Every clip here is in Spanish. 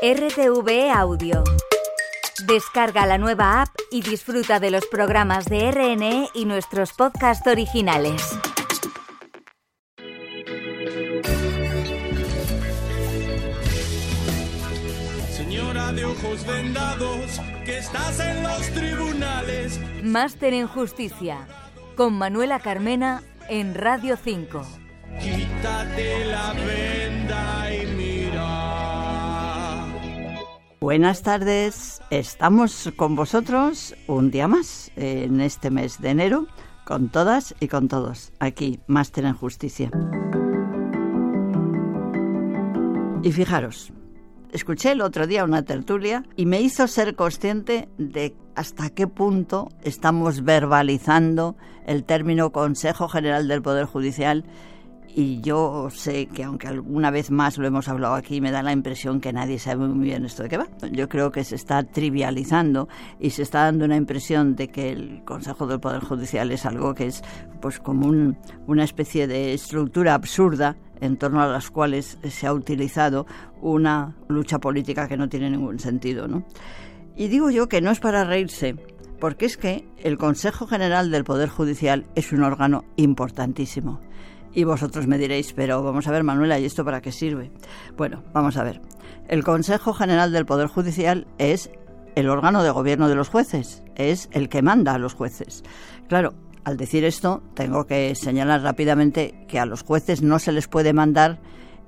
RTV Audio. Descarga la nueva app y disfruta de los programas de RNE y nuestros podcasts originales. Señora de ojos vendados, que estás en los tribunales. Máster en Justicia, con Manuela Carmena en Radio 5. Quítate la venda Buenas tardes, estamos con vosotros un día más en este mes de enero, con todas y con todos, aquí, Máster en Justicia. Y fijaros, escuché el otro día una tertulia y me hizo ser consciente de hasta qué punto estamos verbalizando el término Consejo General del Poder Judicial y yo sé que aunque alguna vez más lo hemos hablado aquí, me da la impresión que nadie sabe muy bien esto de qué va. Yo creo que se está trivializando y se está dando una impresión de que el Consejo del Poder Judicial es algo que es pues como un- una especie de estructura absurda en torno a las cuales se ha utilizado una lucha política que no tiene ningún sentido, ¿no? Y digo yo que no es para reírse, porque es que el Consejo General del Poder Judicial es un órgano importantísimo. Y vosotros me diréis, pero vamos a ver, Manuela, ¿y esto para qué sirve? Bueno, vamos a ver. El Consejo General del Poder Judicial es el órgano de gobierno de los jueces, es el que manda a los jueces. Claro, al decir esto, tengo que señalar rápidamente que a los jueces no se les puede mandar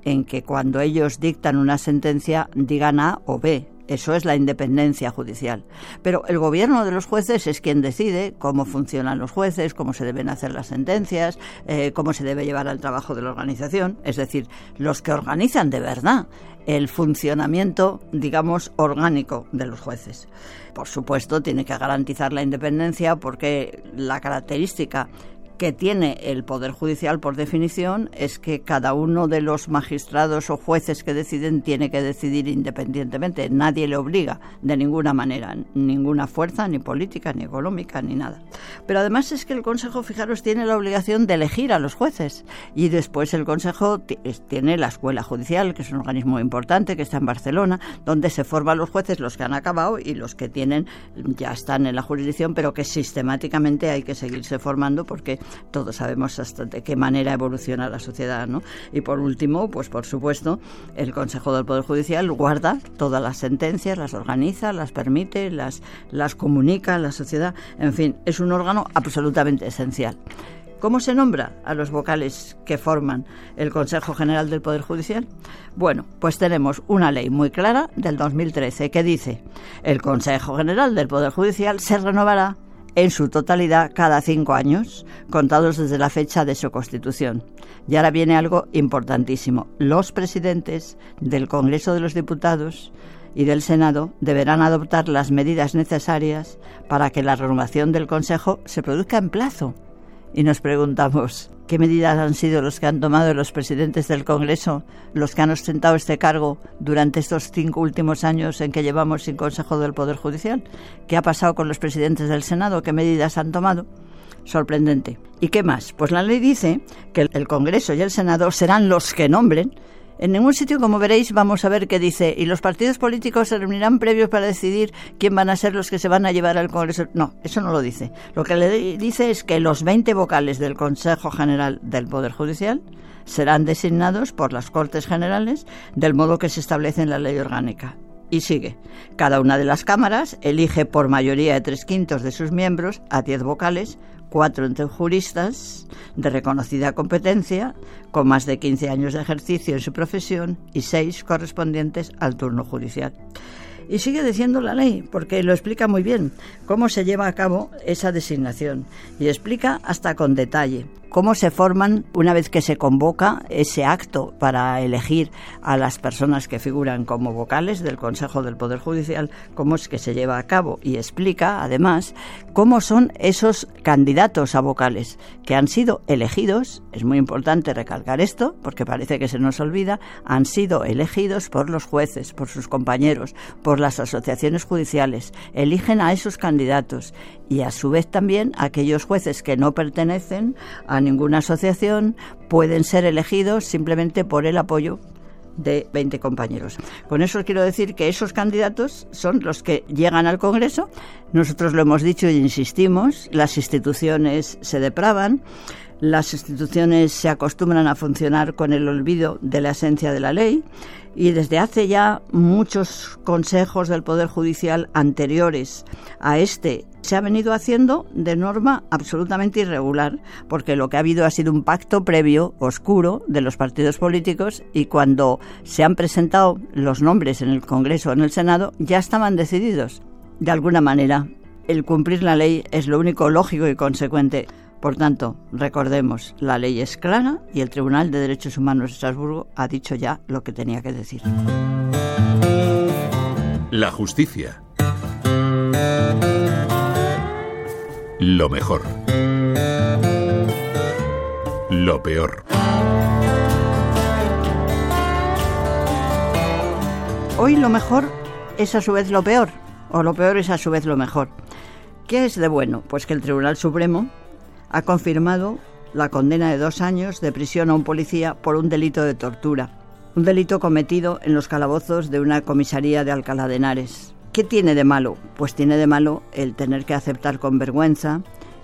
en que cuando ellos dictan una sentencia digan A o B. Eso es la independencia judicial. Pero el gobierno de los jueces es quien decide cómo funcionan los jueces, cómo se deben hacer las sentencias, eh, cómo se debe llevar al trabajo de la organización. Es decir, los que organizan de verdad el funcionamiento, digamos, orgánico de los jueces. Por supuesto, tiene que garantizar la independencia porque la característica que tiene el Poder Judicial por definición es que cada uno de los magistrados o jueces que deciden tiene que decidir independientemente. Nadie le obliga de ninguna manera, ninguna fuerza, ni política, ni económica, ni nada. Pero además es que el Consejo, fijaros, tiene la obligación de elegir a los jueces. Y después el Consejo tiene la Escuela Judicial, que es un organismo importante, que está en Barcelona, donde se forman los jueces, los que han acabado y los que tienen, ya están en la jurisdicción, pero que sistemáticamente hay que seguirse formando porque todos sabemos hasta de qué manera evoluciona la sociedad, ¿no? Y por último, pues por supuesto, el Consejo del Poder Judicial guarda todas las sentencias, las organiza, las permite, las, las comunica a la sociedad, en fin, es un órgano absolutamente esencial. ¿Cómo se nombra a los vocales que forman el Consejo General del Poder Judicial? Bueno, pues tenemos una ley muy clara del 2013 que dice el Consejo General del Poder Judicial se renovará en su totalidad cada cinco años, contados desde la fecha de su constitución. Y ahora viene algo importantísimo. Los presidentes del Congreso de los Diputados y del Senado deberán adoptar las medidas necesarias para que la renovación del Consejo se produzca en plazo. Y nos preguntamos, ¿qué medidas han sido los que han tomado los presidentes del Congreso, los que han ostentado este cargo durante estos cinco últimos años en que llevamos sin Consejo del Poder Judicial? ¿Qué ha pasado con los presidentes del Senado? ¿Qué medidas han tomado? Sorprendente. ¿Y qué más? Pues la ley dice que el Congreso y el Senado serán los que nombren en ningún sitio, como veréis, vamos a ver qué dice. Y los partidos políticos se reunirán previos para decidir quién van a ser los que se van a llevar al Congreso. No, eso no lo dice. Lo que le dice es que los 20 vocales del Consejo General del Poder Judicial serán designados por las Cortes Generales del modo que se establece en la ley orgánica. Y sigue. Cada una de las cámaras elige por mayoría de tres quintos de sus miembros a diez vocales, cuatro entre juristas de reconocida competencia, con más de 15 años de ejercicio en su profesión, y seis correspondientes al turno judicial. Y sigue diciendo la ley, porque lo explica muy bien, cómo se lleva a cabo esa designación. Y explica hasta con detalle cómo se forman una vez que se convoca ese acto para elegir a las personas que figuran como vocales del Consejo del Poder Judicial, cómo es que se lleva a cabo. Y explica además cómo son esos candidatos a vocales que han sido elegidos, es muy importante recalcar esto porque parece que se nos olvida, han sido elegidos por los jueces, por sus compañeros, por las asociaciones judiciales, eligen a esos candidatos y a su vez también aquellos jueces que no pertenecen a ninguna asociación pueden ser elegidos simplemente por el apoyo de 20 compañeros. Con eso quiero decir que esos candidatos son los que llegan al Congreso. Nosotros lo hemos dicho y insistimos, las instituciones se depravan, las instituciones se acostumbran a funcionar con el olvido de la esencia de la ley y desde hace ya muchos consejos del Poder Judicial anteriores a este se ha venido haciendo de norma absolutamente irregular, porque lo que ha habido ha sido un pacto previo, oscuro, de los partidos políticos y cuando se han presentado los nombres en el Congreso o en el Senado ya estaban decididos. De alguna manera, el cumplir la ley es lo único lógico y consecuente. Por tanto, recordemos, la ley es clara y el Tribunal de Derechos Humanos de Estrasburgo ha dicho ya lo que tenía que decir. La justicia. Lo mejor. Lo peor. Hoy lo mejor es a su vez lo peor, o lo peor es a su vez lo mejor. ¿Qué es de bueno? Pues que el Tribunal Supremo ha confirmado la condena de dos años de prisión a un policía por un delito de tortura, un delito cometido en los calabozos de una comisaría de Alcalá de Henares. ¿Qué tiene de malo? Pues tiene de malo el tener que aceptar con vergüenza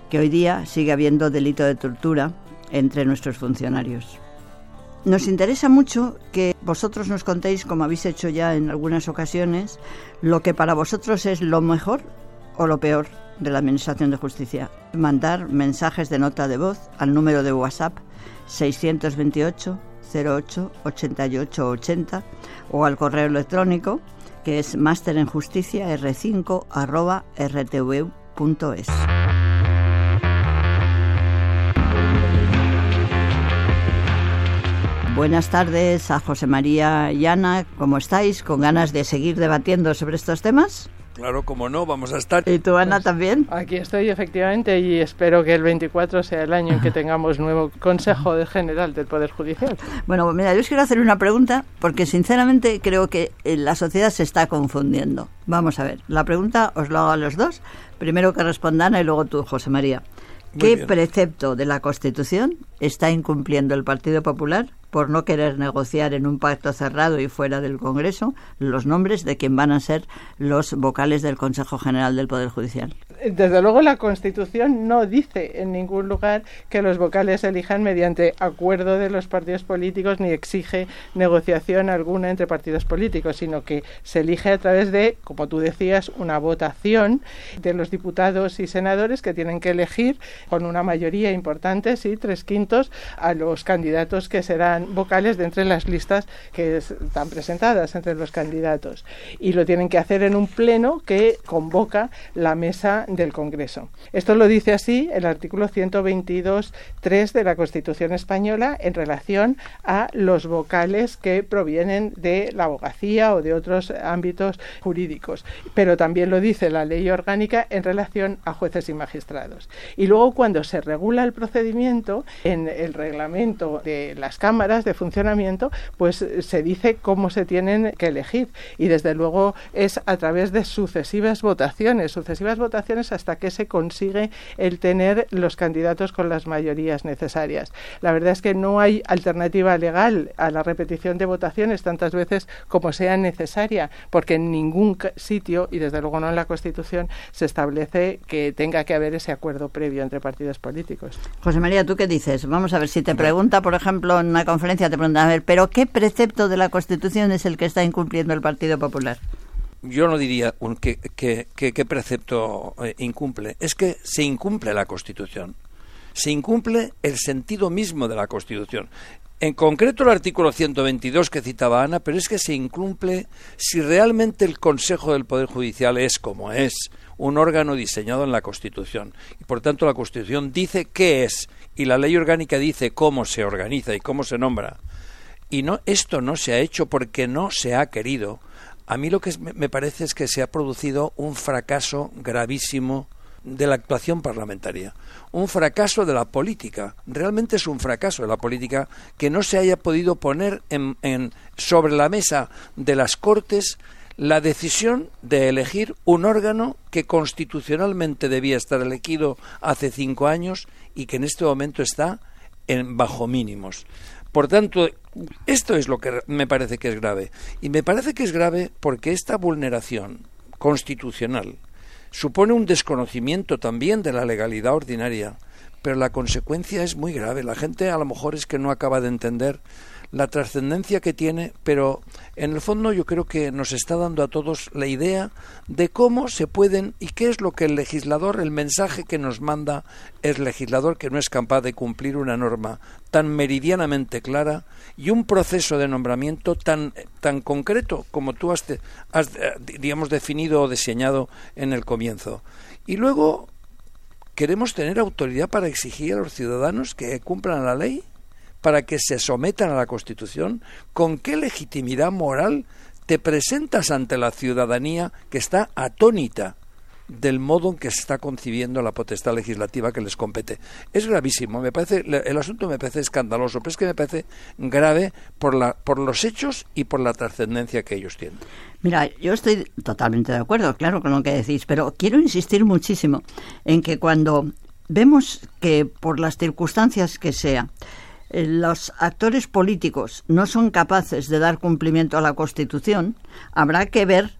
que hoy día sigue habiendo delito de tortura entre nuestros funcionarios. Nos interesa mucho que vosotros nos contéis, como habéis hecho ya en algunas ocasiones, lo que para vosotros es lo mejor o lo peor de la Administración de Justicia. Mandar mensajes de nota de voz al número de WhatsApp 628 08 88 80 o al correo electrónico que es masterenjusticia r5 arroba rtv.es. Buenas tardes a José María y Ana, ¿cómo estáis? ¿Con ganas de seguir debatiendo sobre estos temas? Claro, como no, vamos a estar. ¿Y tú, Ana, Pues, también? Aquí estoy, efectivamente, y espero que el 24 sea el año en que tengamos nuevo Consejo de General del Poder Judicial. Bueno, mira, yo os quiero hacer una pregunta porque sinceramente creo que eh, la sociedad se está confundiendo. Vamos a ver, la pregunta os lo hago a los dos. Primero que respondan y luego tú, José María. ¿Qué bien. precepto de la Constitución está incumpliendo el Partido Popular por no querer negociar en un pacto cerrado y fuera del Congreso los nombres de quien van a ser los vocales del Consejo General del Poder Judicial? Desde luego, la Constitución no dice en ningún lugar que los vocales se elijan mediante acuerdo de los partidos políticos ni exige negociación alguna entre partidos políticos, sino que se elige a través de, como tú decías, una votación de los diputados y senadores que tienen que elegir con una mayoría importante, sí, tres quintos, a los candidatos que serán vocales de entre las listas que es- están presentadas entre los candidatos. Y lo tienen que hacer en un pleno que convoca la mesa del Congreso. Esto lo dice así el artículo 122.3 de la Constitución española en relación a los vocales que provienen de la abogacía o de otros ámbitos jurídicos. Pero también lo dice la ley orgánica en relación a jueces y magistrados. Y luego cuando se regula el procedimiento en el reglamento de las cámaras de funcionamiento, pues eh, se dice cómo se tienen que elegir. Y desde luego es a través de sucesivas votaciones, sucesivas votaciones hasta que se consigue el tener los candidatos con las mayorías necesarias. La verdad es que no hay alternativa legal a la repetición de votaciones tantas veces como sea necesaria, porque en ningún sitio, y desde luego no en la Constitución, se establece que tenga que haber ese acuerdo previo entre partidos políticos. José María, ¿tú qué dices? Vamos a ver, si te pregunta, por ejemplo, en una conferencia, te preguntan, a ver, ¿pero qué precepto de la Constitución es el que está incumpliendo el Partido Popular? Yo no diría un que, que, que- precepto eh, incumple, es que se incumple la Constitución. Se incumple el sentido mismo de la Constitución. En concreto el artículo 122 que citaba Ana, pero es que se incumple si realmente el Consejo del Poder Judicial es como es, un órgano diseñado en la Constitución. Y por tanto la Constitución dice qué es y la ley orgánica dice cómo se organiza y cómo se nombra. Y no, esto no se ha hecho porque no se ha querido. A mí lo que me parece es que se ha producido un fracaso gravísimo de la actuación parlamentaria, un fracaso de la política. Realmente es un fracaso de la política que no se haya podido poner en- sobre la mesa de las Cortes la decisión de elegir un órgano que constitucionalmente debía estar elegido hace cinco años y que en este momento está en bajo mínimos. Por tanto, esto es lo que me parece que es grave. Y me parece que es grave porque esta vulneración constitucional supone un desconocimiento también de la legalidad ordinaria, pero la consecuencia es muy grave. La gente a lo mejor es que no acaba de entender la trascendencia que tiene, pero en el fondo yo creo que nos está dando a todos la idea de cómo se pueden y qué es lo que el legislador, el mensaje que nos manda el legislador que no es capaz de cumplir una norma tan meridianamente clara y un proceso de nombramiento tan, tan concreto como tú has, has eh, digamos, definido o diseñado en el comienzo. Y luego, ¿queremos tener autoridad para exigir a los ciudadanos que cumplan la ley? Para que se sometan a la Constitución? ¿Con qué legitimidad moral te presentas ante la ciudadanía que está atónita del modo en que se está concibiendo la potestad legislativa que les compete. Es gravísimo, me parece el asunto me parece escandaloso, pero es que me parece grave por la por los hechos y por la trascendencia que ellos tienen. Mira, yo estoy totalmente de acuerdo, claro, con lo que decís, pero quiero insistir muchísimo en que cuando vemos que por las circunstancias que sea los actores políticos no son capaces de dar cumplimiento a la Constitución, habrá que ver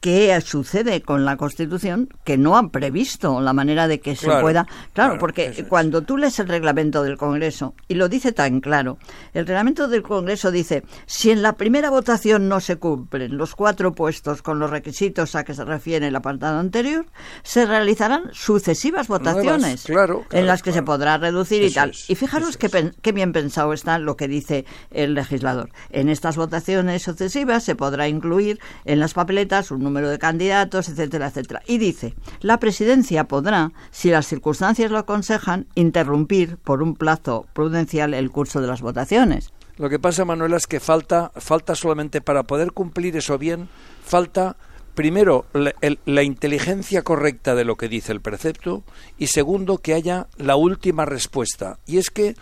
qué sucede con la Constitución que no han previsto la manera de que se pueda. Claro, porque cuando tú lees el reglamento del Congreso, y lo dice tan claro, el reglamento del Congreso dice: si en la primera votación no se cumplen los cuatro puestos con los requisitos a que se refiere el apartado anterior, se realizarán sucesivas votaciones en las que se podrá reducir y tal. y fijaros qué bien pensado está lo que dice el legislador. En estas votaciones sucesivas se podrá incluir en las papeletas un número de candidatos, etcétera, etcétera. Y dice, la presidencia podrá, si las circunstancias lo aconsejan, interrumpir por un plazo prudencial el curso de las votaciones. Lo que pasa, Manuela, es que falta, falta solamente para poder cumplir eso bien, falta primero la, la, inteligencia correcta de lo que dice el precepto y segundo que haya la última respuesta. Y es que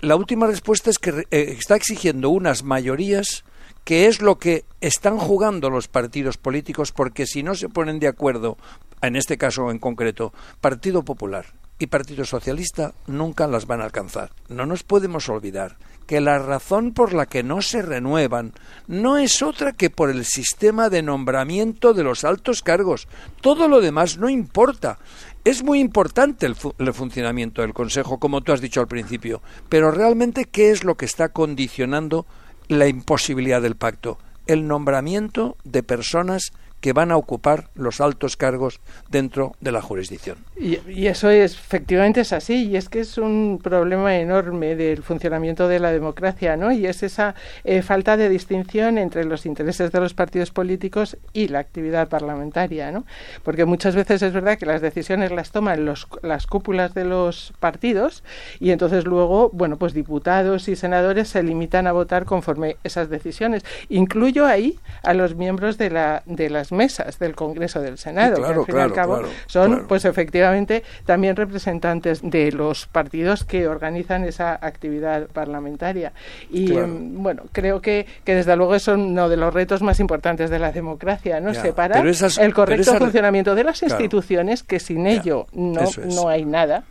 la última respuesta es que eh, está exigiendo unas mayorías que es lo que están jugando los partidos políticos, porque si no se ponen de acuerdo, en este caso en concreto, Partido Popular y Partido Socialista, nunca las van a alcanzar. No nos podemos olvidar que la razón por la que no se renuevan no es otra que por el sistema de nombramiento de los altos cargos. Todo lo demás no importa. Es muy importante el, el, funcionamiento del Consejo, como tú has dicho al principio, pero realmente, ¿qué es lo que está condicionando la imposibilidad del pacto, el nombramiento de personas que van a ocupar los altos cargos dentro de la jurisdicción. Y, eso es, efectivamente es así, y es que es un problema enorme del funcionamiento de la democracia, ¿no? Y es esa eh, falta de distinción entre los intereses de los partidos políticos y la actividad parlamentaria, ¿no? Porque muchas veces es verdad que las decisiones las toman los, las cúpulas de los partidos y entonces luego, bueno, pues diputados y senadores se limitan a votar conforme esas decisiones. Incluyo ahí a los miembros de, la, de las mesas del Congreso del Senado, que al fin y al cabo son, pues efectivamente, también representantes de los partidos que organizan esa actividad parlamentaria. Y bueno, creo que, que desde luego es uno de los retos más importantes de la democracia, ¿no? Separar el correcto funcionamiento de las instituciones, que sin ello no, no hay nada,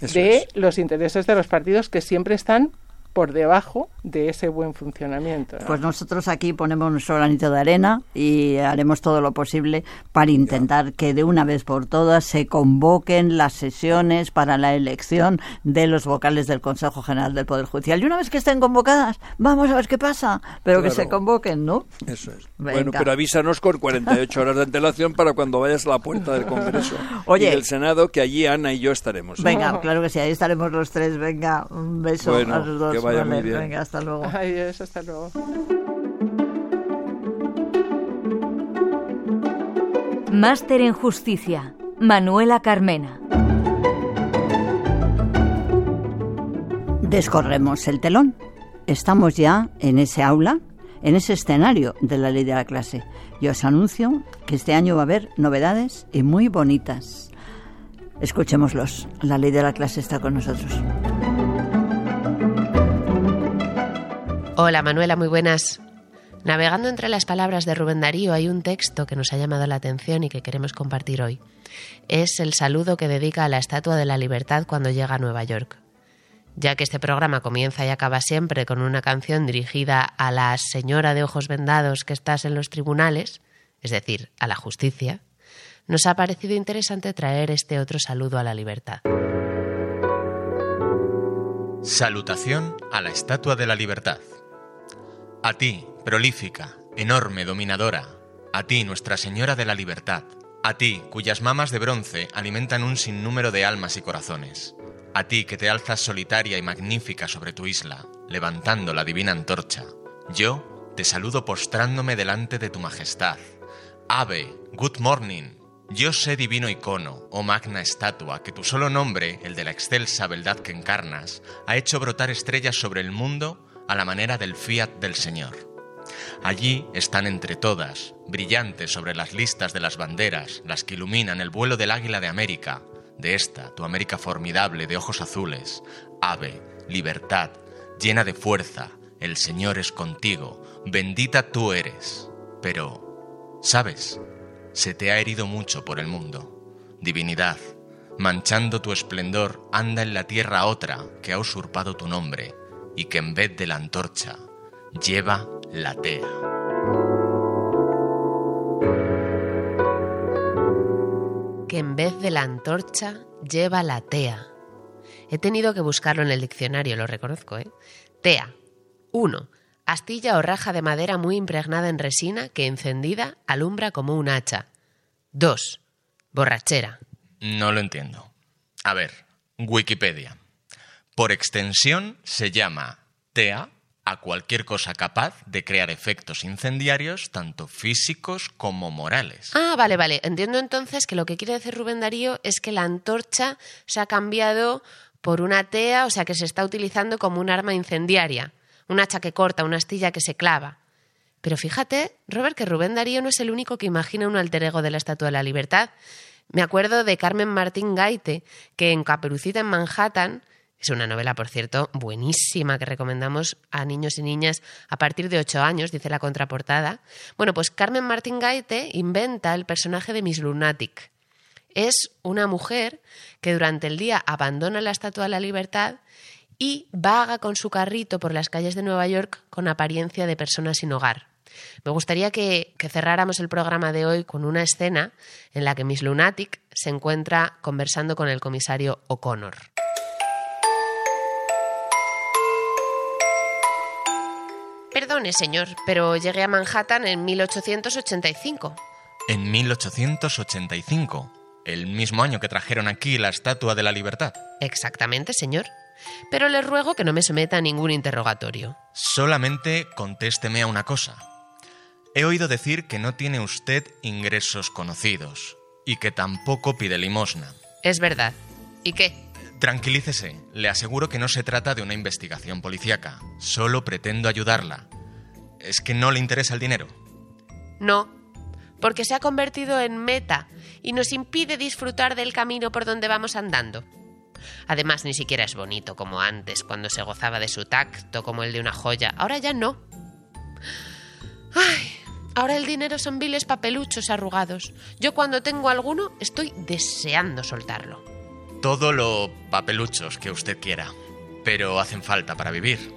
de los intereses de los partidos que siempre están por debajo de ese buen funcionamiento. Pues nosotros aquí ponemos nuestro granito de arena y haremos todo lo posible para intentar que de una vez por todas se convoquen las sesiones para la elección de los vocales del Consejo General del Poder Judicial. Y una vez que estén convocadas, vamos a ver qué pasa, pero que se convoquen, ¿no? Eso es. Bueno, pero avísanos con 48 horas de antelación para cuando vayas a la puerta del Congreso y del Senado, que allí Ana y yo estaremos. Venga, claro que sí, ahí estaremos los tres. Venga, un beso a los dos vaya muy bien. Venga, hasta luego. Adiós, hasta luego. Máster en Justicia, Manuela Carmena. Descorremos el telón. Estamos ya en ese aula, en ese escenario de la ley de la clase. Y os anuncio que este año va a haber novedades y muy bonitas. Escuchémoslos. La ley de la clase está con nosotros. Hola Manuela, muy buenas. Navegando entre las palabras de Rubén Darío hay un texto que nos ha llamado la atención y que queremos compartir hoy. Es el saludo que dedica a la Estatua de la Libertad cuando llega a Nueva York. ya que este programa comienza y acaba siempre con una canción dirigida a la señora de ojos vendados que estás en los tribunales, es decir, a la justicia, nos ha parecido interesante traer este otro saludo a la libertad. Salutación a la Estatua de la Libertad. A ti, prolífica, enorme dominadora, a ti, Nuestra Señora de la Libertad, a ti, cuyas mamas de bronce alimentan un sinnúmero de almas y corazones, a ti que te alzas solitaria y magnífica sobre tu isla, levantando la divina antorcha, yo te saludo postrándome delante de tu majestad. Ave, good morning, yo sé divino icono, oh magna estatua, que tu solo nombre, el de la excelsa beldad que encarnas, ha hecho brotar estrellas sobre el mundo a la manera del fiat del Señor. Allí están entre todas, brillantes sobre las listas de las banderas, las que iluminan el vuelo del águila de América, de esta, tu América formidable de ojos azules, ave, libertad, llena de fuerza, el Señor es contigo, bendita tú eres. Pero, ¿sabes? Se te ha herido mucho por el mundo. Divinidad, manchando tu esplendor, anda en la tierra otra que ha usurpado tu nombre y que en vez de la antorcha lleva la tea. Que en vez de la antorcha lleva la tea. He tenido que buscarlo en el diccionario, lo reconozco, ¿eh? Tea. 1. Astilla o raja de madera muy impregnada en resina que encendida alumbra como un hacha. 2. Borrachera. No lo entiendo. A ver, Wikipedia. Por extensión se llama TEA a cualquier cosa capaz de crear efectos incendiarios, tanto físicos como morales. Ah, vale, vale. Entiendo entonces que lo que quiere decir Rubén Darío es que la antorcha se ha cambiado por una tea, o sea que se está utilizando como un arma incendiaria, un hacha que corta, una astilla que se clava. Pero fíjate, Robert, que Rubén Darío no es el único que imagina un alter ego de la Estatua de la Libertad. Me acuerdo de Carmen Martín Gaite, que en Caperucita en Manhattan es una novela, por cierto, buenísima que recomendamos a niños y niñas a partir de ocho años, dice la contraportada. Bueno, pues Carmen Martín Gaite inventa el personaje de Miss Lunatic. Es una mujer que durante el día abandona la Estatua de la Libertad y vaga con su carrito por las calles de Nueva York con apariencia de persona sin hogar. Me gustaría que, cerráramos el programa de hoy con una escena en la que Miss Lunatic se encuentra conversando con el comisario O'Connor. Perdone, señor, pero llegué a Manhattan en 1885. En 1885, el mismo año que trajeron aquí la Estatua de la Libertad. Exactamente, señor. Pero le ruego que no me someta a ningún interrogatorio. Solamente contésteme a una cosa. He oído decir que no tiene usted ingresos conocidos y que tampoco pide limosna. Es verdad. ¿Y qué? Tranquilícese, le aseguro que no se trata de una investigación policíaca. Solo pretendo ayudarla. ¿Es que no le interesa el dinero? No, porque se ha convertido en meta y nos impide disfrutar del camino por donde vamos andando. Además, ni siquiera es bonito como antes, cuando se gozaba de su tacto como el de una joya. Ahora ya no. Ay, ahora el dinero son viles papeluchos arrugados. Yo cuando tengo alguno estoy deseando soltarlo. Todo lo papeluchos que usted quiera, pero hacen falta para vivir.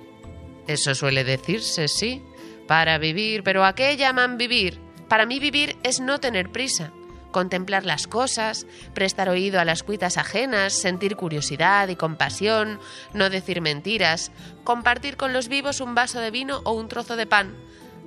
Eso suele decirse, sí, para vivir, pero ¿a qué llaman vivir? Para mí vivir es no tener prisa, contemplar las cosas, prestar oído a las cuitas ajenas, sentir curiosidad y compasión, no decir mentiras, compartir con los vivos un vaso de vino o un trozo de pan,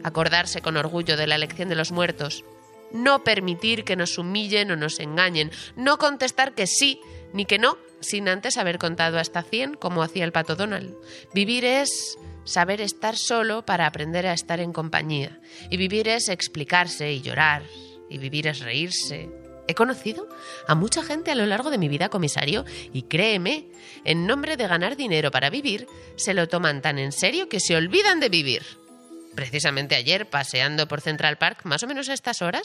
acordarse con orgullo de la elección de los muertos, no permitir que nos humillen o nos engañen, no contestar que sí ni que no, sin antes haber contado hasta 100 como hacía el pato Donald. Vivir es saber estar solo para aprender a estar en compañía. Y vivir es explicarse y llorar. Y vivir es reírse. He conocido a mucha gente a lo largo de mi vida, comisario, y créeme, en nombre de ganar dinero para vivir, se lo toman tan en serio que se olvidan de vivir. Precisamente ayer, paseando por Central Park, más o menos a estas horas,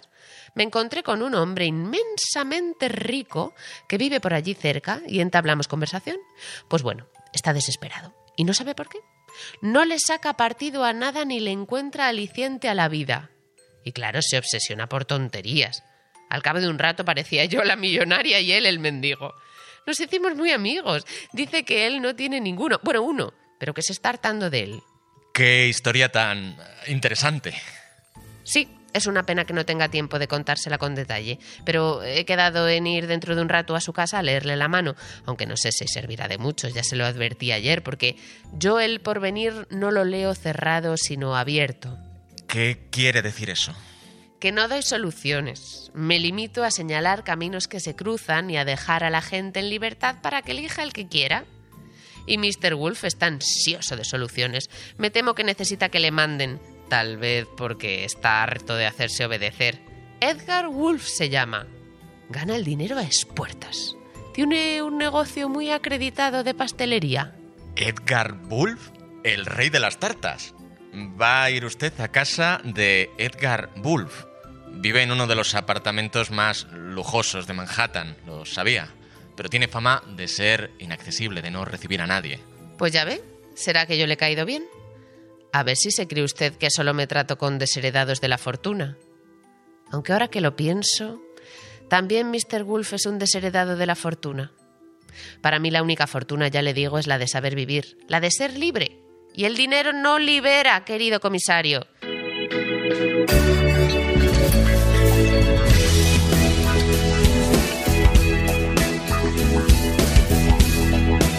me encontré con un hombre inmensamente rico que vive por allí cerca y entablamos conversación. Pues bueno, está desesperado. ¿Y no sabe por qué? No le saca partido a nada ni le encuentra aliciente a la vida. Y claro, se obsesiona por tonterías. Al cabo de un rato parecía yo la millonaria y él el mendigo. Nos hicimos muy amigos. Dice que él no tiene ninguno. Bueno, uno, pero que se está hartando de él. Qué historia tan interesante. Sí, es una pena que no tenga tiempo de contársela con detalle, pero he quedado en ir dentro de un rato a su casa a leerle la mano, aunque no sé si servirá de mucho, ya se lo advertí ayer, porque yo el porvenir no lo leo cerrado, sino abierto. ¿Qué quiere decir eso? Que no doy soluciones, me limito a señalar caminos que se cruzan y a dejar a la gente en libertad para que elija el que quiera. Y Mr. Wolf está ansioso de soluciones. Me temo que necesita que le manden, tal vez porque está harto de hacerse obedecer. Edgar Wolf se llama. Gana el dinero a espuertas. Tiene un negocio muy acreditado de pastelería. ¿Edgar Wolf? ¿El rey de las tartas? Va a ir usted a casa de Edgar Wolf. Vive en uno de los apartamentos más lujosos de Manhattan, lo sabía, pero tiene fama de ser inaccesible, de no recibir a nadie. Pues ya ve, ¿será que yo le he caído bien? A ver si se cree usted que solo me trato con desheredados de la fortuna. Aunque ahora que lo pienso, también Mr. Wolf es un desheredado de la fortuna. Para mí la única fortuna, ya le digo, es la de saber vivir, la de ser libre. Y el dinero no libera, querido comisario.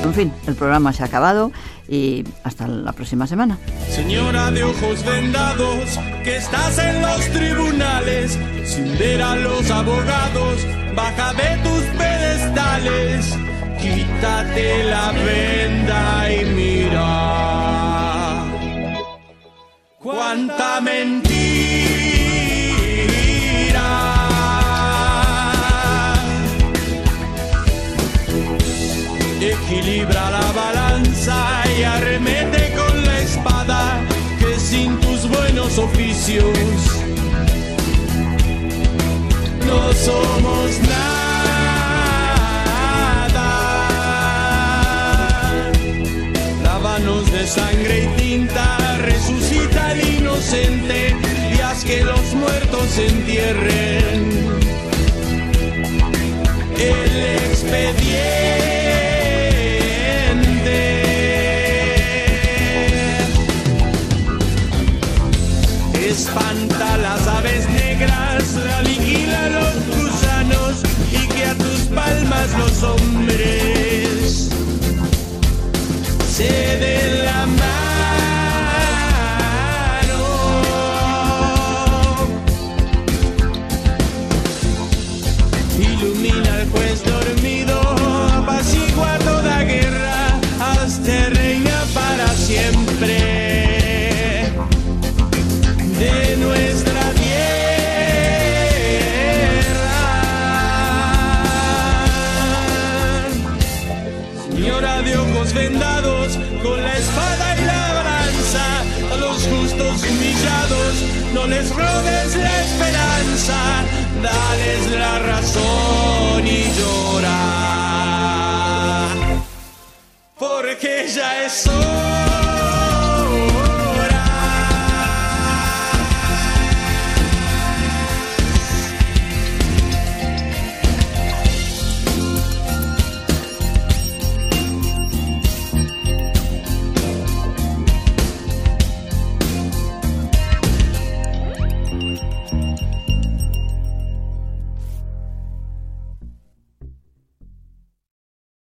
En fin, el programa se ha acabado y hasta la próxima semana. Señora de ojos vendados, que estás en los tribunales, sin ver a los abogados, baja de tus pedestales, quítate la venda y mira. Cuánta mentira. No somos nada. Lávanos de sangre y tinta, resucita al inocente y haz que los muertos se entierren. El expediente Señora de ojos vendados, con la espada y la balanza, a los justos humillados, no les robes la esperanza, dales la razón y llora. Porque ya es hora.